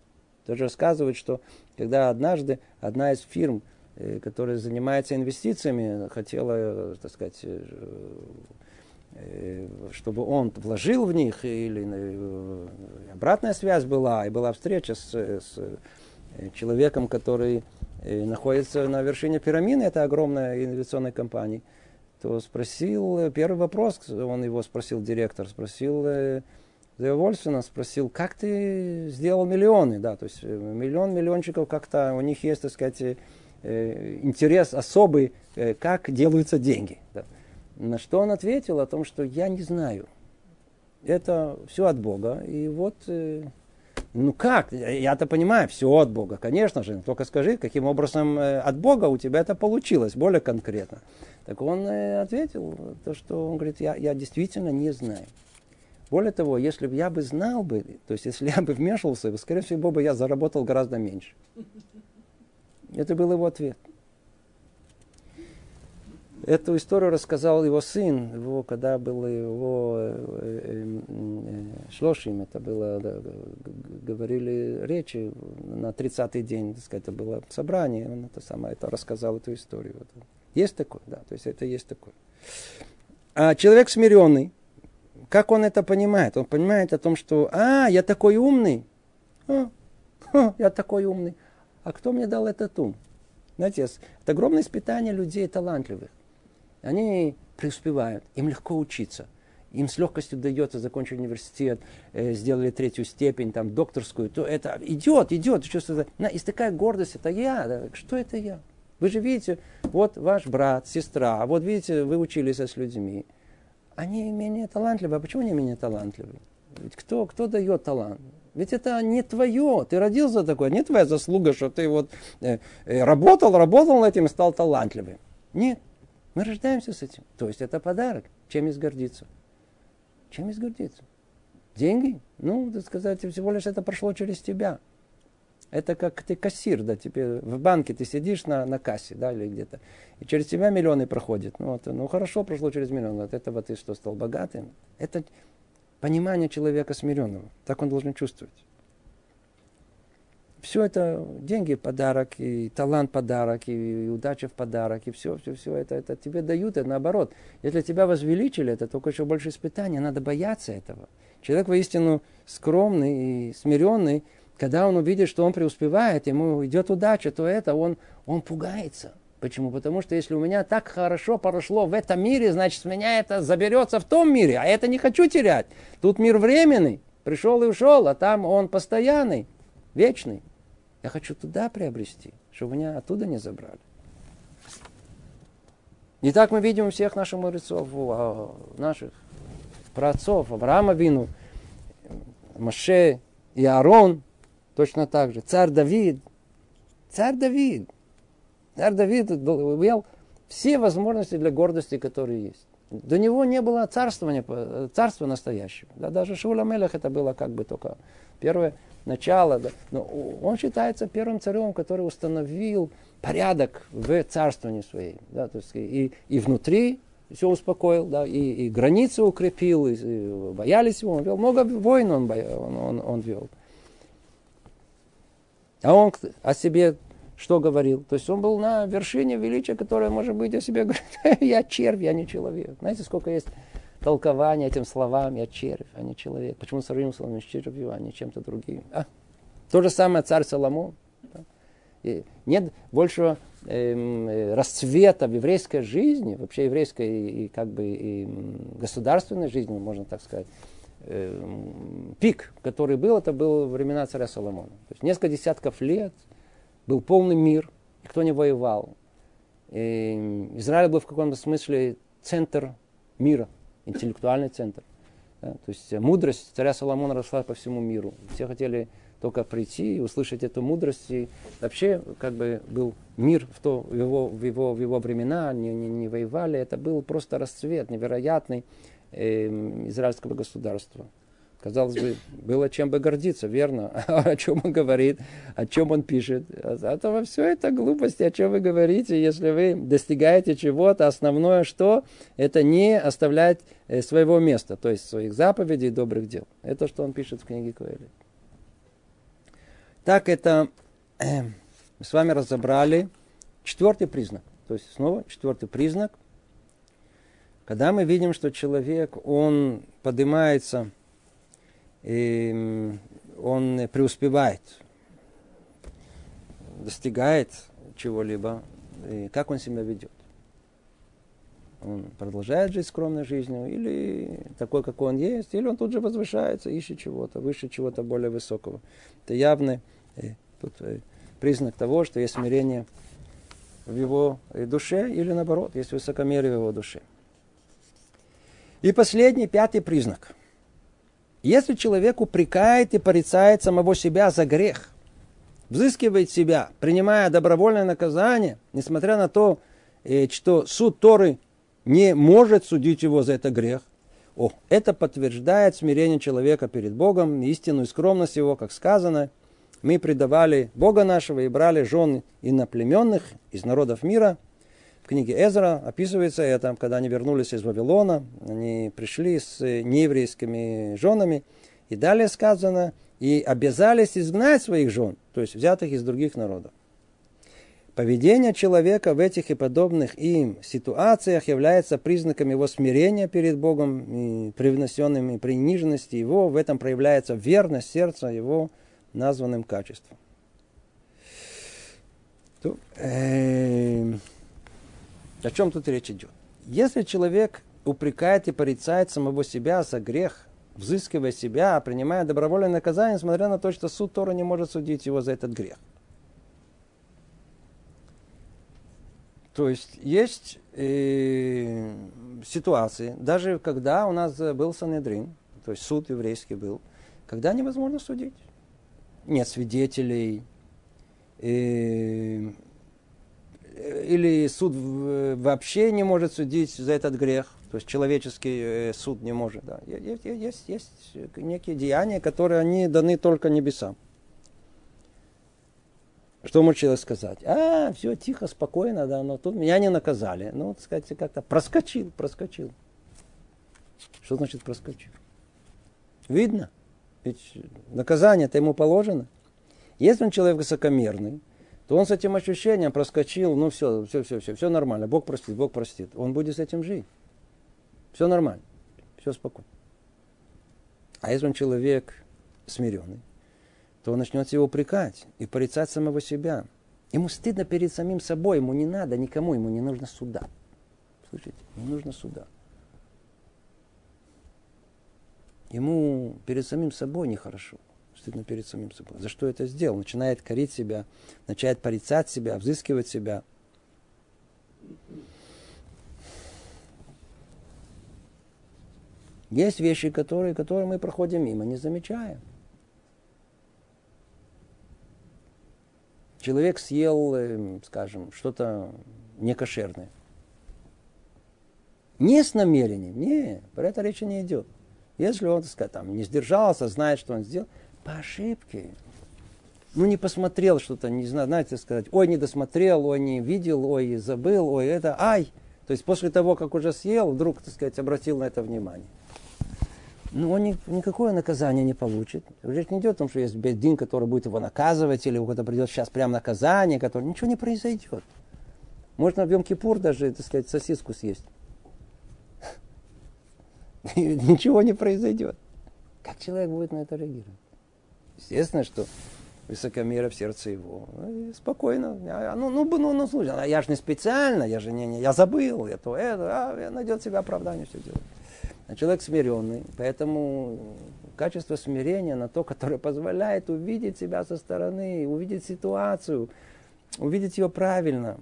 Тоже рассказывает, что когда однажды одна из фирм, э, которая занимается инвестициями, хотела, так сказать, э, э, чтобы он вложил в них, или обратная связь была, и была встреча с, с человеком, который находится на вершине пирамиды, это огромная инвестиционная компания – то спросил, э, первый вопрос, он его спросил, директор, спросил э, Вольфсона, спросил, как ты сделал миллионы, да, то есть э, миллион миллиончиков как-то, у них есть, так сказать, интерес особый, как делаются деньги. Да. На что он ответил о том, что я не знаю. Это все от Бога. И вот, ну как, я-то понимаю, все от Бога, конечно же. Только скажи, каким образом от Бога у тебя это получилось, более конкретно. Так он э, ответил, то, что он говорит, я, я действительно не знаю. Более того, если бы я бы знал бы, то есть если я бы вмешивался, скорее всего бы я заработал гораздо меньше. Это был его ответ. Эту историю рассказал его сын, его, когда был его э, э, э, шлошим, это было, да, говорили речи на 30-й день, так сказать, это было собрание, он это самое, это рассказал эту историю. Есть такое, да, то есть это есть такое. А человек смиренный, как он это понимает? Он понимает о том, что, а, я такой умный, а, а, я такой умный. А кто мне дал этот ум? Знаете, это огромное испытание людей талантливых. Они преуспевают, им легко учиться. Им с легкостью дается закончить университет, э, сделали третью степень, там, докторскую, то это идет, идет, чувствуется. Есть такая гордость, это я, что это я? Вы же видите, вот ваш брат, сестра, вот видите, вы учились с людьми. Они менее талантливы. А почему они менее талантливы? Ведь кто, кто дает талант? Ведь это не твое. Ты родился такой, не твоя заслуга, что ты вот э, э, работал, работал над этим и стал талантливым. Нет. Мы рождаемся с этим. То есть это подарок. Чем есть гордиться? Чем есть гордиться? Деньги? Ну, так сказать, всего лишь это прошло через тебя. Это как ты кассир, да, тебе в банке ты сидишь на, на кассе, да, или где-то, и через тебя миллионы проходят. Ну, вот, ну хорошо, прошло через миллион, от этого ты что, стал богатым? Это понимание человека смиренного. Так он должен чувствовать. Все это деньги подарок, и талант подарок, и, удача в подарок, и все, все, все это, это тебе дают, и наоборот. Если тебя возвеличили, это только еще больше испытания, надо бояться этого. Человек воистину скромный и смиренный, когда он увидит, что он преуспевает, ему идет удача, то это он, он пугается. Почему? Потому что если у меня так хорошо прошло в этом мире, значит, меня это заберется в том мире, а это не хочу терять. Тут мир временный, пришел и ушел, а там он постоянный, вечный. Я хочу туда приобрести, чтобы меня оттуда не забрали. И так мы видим всех наших мудрецов, а, наших праотцов, Авраама Вину, Маше и Аарон, точно так же. Царь Давид, царь Давид, царь Давид имел все возможности для гордости, которые есть. До него не было царствования, царства настоящего. Да, даже Шула Мелех это было как бы только первое начало. Да. Но он считается первым царем, который установил порядок в царствовании своей. Да, то есть и, и внутри все успокоил, да, и, и границы укрепил, и, и боялись его, он вел. Много войн он, он, он, он вел. А он о себе что говорил? То есть он был на вершине величия, которое, может быть, о себе говорит, я червь, я не человек. Знаете, сколько есть толкования этим словам, я червь, а не человек. Почему сравнился он с червью, а не чем-то другим? А? То же самое царь Соломон. И нет большего эм, э, расцвета в еврейской жизни, вообще еврейской и, и как бы и государственной жизни, можно так сказать, э, пик, который был, это был времена царя Соломона. То есть несколько десятков лет был полный мир, никто не воевал. И Израиль был в каком-то смысле центр мира, интеллектуальный центр. Да? То есть мудрость царя Соломона росла по всему миру. Все хотели только прийти и услышать эту мудрость. И вообще, как бы был мир в, то, в, его, в, его, в его времена, не, не, не воевали. Это был просто расцвет невероятный э, израильского государства. Казалось бы, было чем бы гордиться, верно? о чем он говорит, о чем он пишет. А то все это глупости, о чем вы говорите, если вы достигаете чего-то. Основное что? Это не оставлять э, своего места, то есть своих заповедей и добрых дел. Это что он пишет в книге Коэли. Так это э, мы с вами разобрали четвертый признак. То есть снова четвертый признак. Когда мы видим, что человек, он поднимается, и он преуспевает, достигает чего-либо, и как он себя ведет. Он продолжает жить скромной жизнью, или такой, какой он есть, или он тут же возвышается, ищет чего-то, выше чего-то более высокого. Это явный э, тут, э, признак того, что есть смирение в его э, душе, или наоборот, есть высокомерие в его душе. И последний, пятый признак. Если человек упрекает и порицает самого себя за грех, взыскивает себя, принимая добровольное наказание, несмотря на то, что суд Торы не может судить его за это грех. О, это подтверждает смирение человека перед Богом, истинную скромность его, как сказано. Мы предавали Бога нашего и брали жен иноплеменных из народов мира. В книге Эзра описывается это, когда они вернулись из Вавилона, они пришли с нееврейскими женами. И далее сказано, и обязались изгнать своих жен, то есть взятых из других народов. Поведение человека в этих и подобных им ситуациях является признаком его смирения перед Богом, и привнесенным и приниженности его. В этом проявляется верность сердца его названным качеством. То, э, о чем тут речь идет? Если человек упрекает и порицает самого себя за грех, взыскивая себя, принимая добровольное наказание, несмотря на то, что суд Тора не может судить его за этот грех – То есть есть э, ситуации, даже когда у нас был Санедрин, то есть суд еврейский был, когда невозможно судить. Нет свидетелей, э, или суд вообще не может судить за этот грех, то есть человеческий э, суд не может. Да. Есть, есть, некие деяния, которые они даны только небесам. Что может человек сказать? А, все тихо, спокойно, да, но тут меня не наказали. Ну, так сказать, как-то проскочил, проскочил. Что значит проскочил? Видно. Ведь наказание-то ему положено. Если он человек высокомерный, то он с этим ощущением проскочил, ну все, все, все, все, все нормально. Бог простит, Бог простит. Он будет с этим жить. Все нормально, все спокойно. А если он человек смиренный, то он начнет себя упрекать и порицать самого себя. Ему стыдно перед самим собой, ему не надо никому, ему не нужно суда. Слышите, не нужно суда. Ему перед самим собой нехорошо. Стыдно перед самим собой. За что это сделал? Начинает корить себя, начинает порицать себя, взыскивать себя. Есть вещи, которые, которые мы проходим мимо, не замечаем. Человек съел, э, скажем, что-то некошерное. Не с намерением, не, про это речи не идет. Если он, так сказать, там, не сдержался, знает, что он сделал, по ошибке. Ну, не посмотрел что-то, не знаю, знаете, сказать, ой, не досмотрел, ой, не видел, ой, забыл, ой, это, ай. То есть после того, как уже съел, вдруг, так сказать, обратил на это внимание. Ну, он ни, никакое наказание не получит. Речь не идет о том, что есть бедин, который будет его наказывать, или у кого-то придет сейчас прям наказание, которое ничего не произойдет. Можно в Йом-Кипур даже, так сказать, сосиску съесть. ничего не произойдет. Как человек будет на это реагировать? Естественно, что высокомера в сердце его. Ну, спокойно. Ну, ну, ну, ну, слушай, а я же не специально, я же не, не я забыл, я то, это, а, найдет себе оправдание, все делает. А человек смиренный, поэтому качество смирения на то, которое позволяет увидеть себя со стороны, увидеть ситуацию, увидеть ее правильно,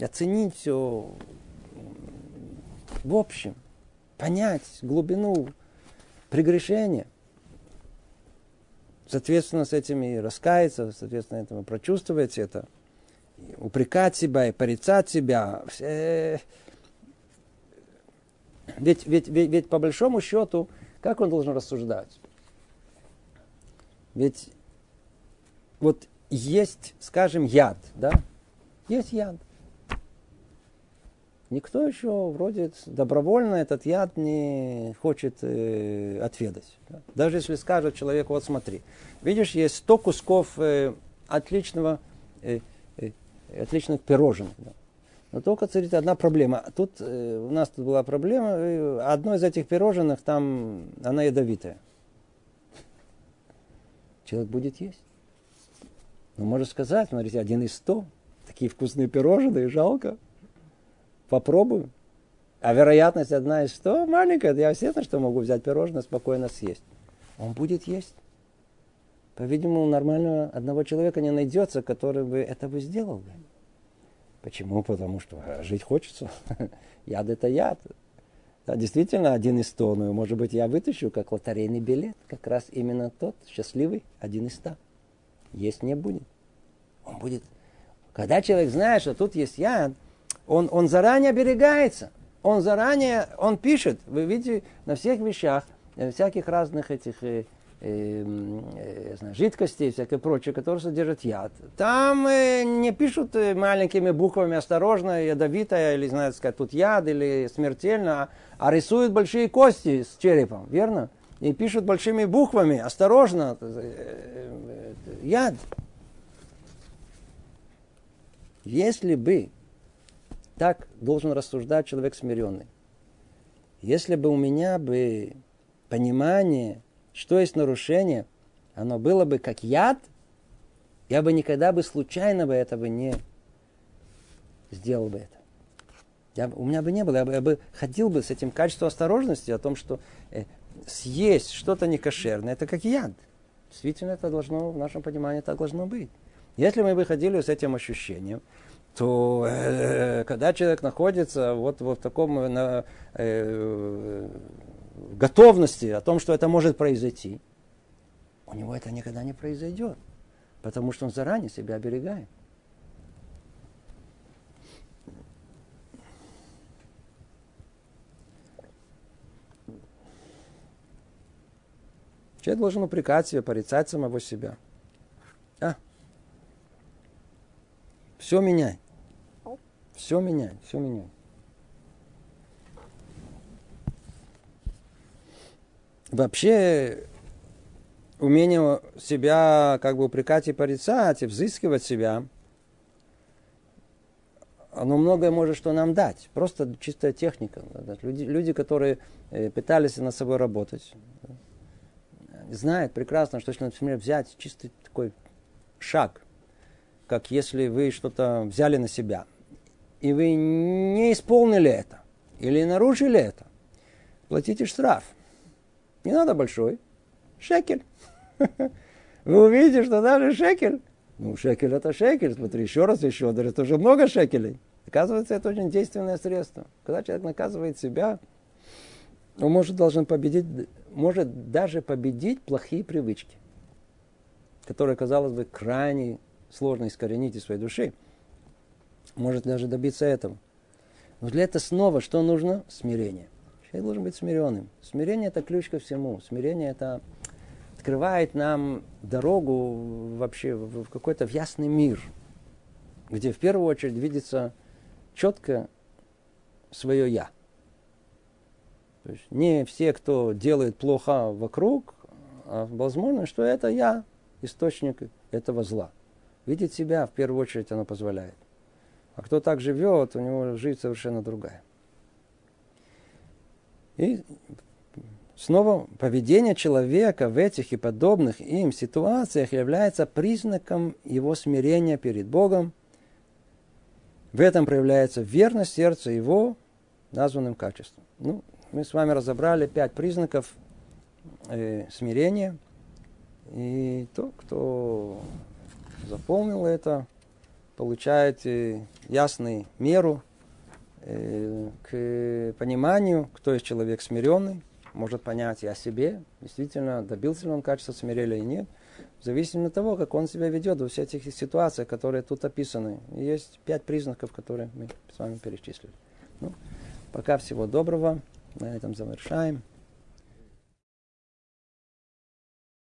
оценить все в общем понять глубину прегрешения. Соответственно, с этими раскаяться, соответственно, этому прочувствовать это, упрекать себя и порицать себя. Все... Ведь, ведь, ведь, ведь по большому счету, как он должен рассуждать? Ведь вот есть, скажем, яд, да? Есть яд. Никто еще вроде добровольно этот яд не хочет э, отведать. Даже если скажет человеку, вот смотри, видишь, есть 100 кусков э, отличного, э, э, отличных пирожных. Да. Но только, смотрите, одна проблема. Тут э, у нас тут была проблема, э, одно из этих пирожных, там, она ядовитая. Человек будет есть. Но может сказать, смотрите, один из сто, такие вкусные пирожные, жалко попробую. А вероятность одна из сто маленькая, я естественно, что могу взять пирожное, спокойно съесть. Он будет есть. По-видимому, нормального одного человека не найдется, который бы это бы сделал. Почему? Потому что жить хочется. Яд это яд. Да, действительно, один из сто, но, может быть, я вытащу как лотерейный билет, как раз именно тот, счастливый, один из ста. Есть не будет. Он будет. Когда человек знает, что тут есть яд, он, он заранее оберегается. Он заранее, он пишет, вы видите, на всех вещах, э, всяких разных этих э, э, э, знаю, жидкостей, всякое прочее, которые содержат яд. Там э, не пишут э, маленькими буквами осторожно, ядовитая, или, знаю, сказать, тут яд, или смертельно, а рисуют большие кости с черепом, верно? И пишут большими буквами, осторожно, яд. Если бы так должен рассуждать человек смиренный. Если бы у меня бы понимание, что есть нарушение, оно было бы как яд, я бы никогда бы случайно бы этого не сделал бы это. Я, у меня бы не было, я бы, я бы ходил бы с этим качеством осторожности о том, что э, съесть что-то некошерное, это как яд. Действительно, это должно, в нашем понимании, так должно быть. Если мы бы ходили с этим ощущением, то э, когда человек находится вот, вот в таком э, на, э, готовности о том, что это может произойти, у него это никогда не произойдет, потому что он заранее себя оберегает. Человек должен упрекать себя, порицать самого себя. А? Все меняй. Все меняет, все меняет. Вообще, умение себя как бы упрекать и порицать, и взыскивать себя, оно многое может что нам дать. Просто чистая техника. Люди, люди которые э, пытались над собой работать, знает прекрасно, что если, например, взять чистый такой шаг, как если вы что-то взяли на себя, и вы не исполнили это, или нарушили это, платите штраф. Не надо большой. Шекель. Вы увидите, что даже шекель. Ну, шекель это шекель. Смотри, еще раз, еще. Это уже много шекелей. Оказывается, это очень действенное средство. Когда человек наказывает себя, он может должен победить, может даже победить плохие привычки, которые, казалось бы, крайне сложно искоренить из своей души. Может даже добиться этого. Но для этого снова что нужно? Смирение. Человек должен быть смиренным. Смирение – это ключ ко всему. Смирение – это открывает нам дорогу вообще в какой-то в ясный мир, где в первую очередь видится четко свое «я». То есть не все, кто делает плохо вокруг, а возможно, что это я, источник этого зла. Видеть себя в первую очередь оно позволяет. А кто так живет, у него жизнь совершенно другая. И снова поведение человека в этих и подобных им ситуациях является признаком его смирения перед Богом. В этом проявляется верность сердца его названным качеством. Ну, мы с вами разобрали пять признаков э, смирения. И тот, кто запомнил это, получает э, ясную меру э, к пониманию, кто есть человек смиренный, может понять и о себе, действительно, добился ли он качества смирения или нет, в зависимости от того, как он себя ведет во всех этих ситуациях, которые тут описаны. И есть пять признаков, которые мы с вами перечислили. Ну, пока всего доброго. На этом завершаем.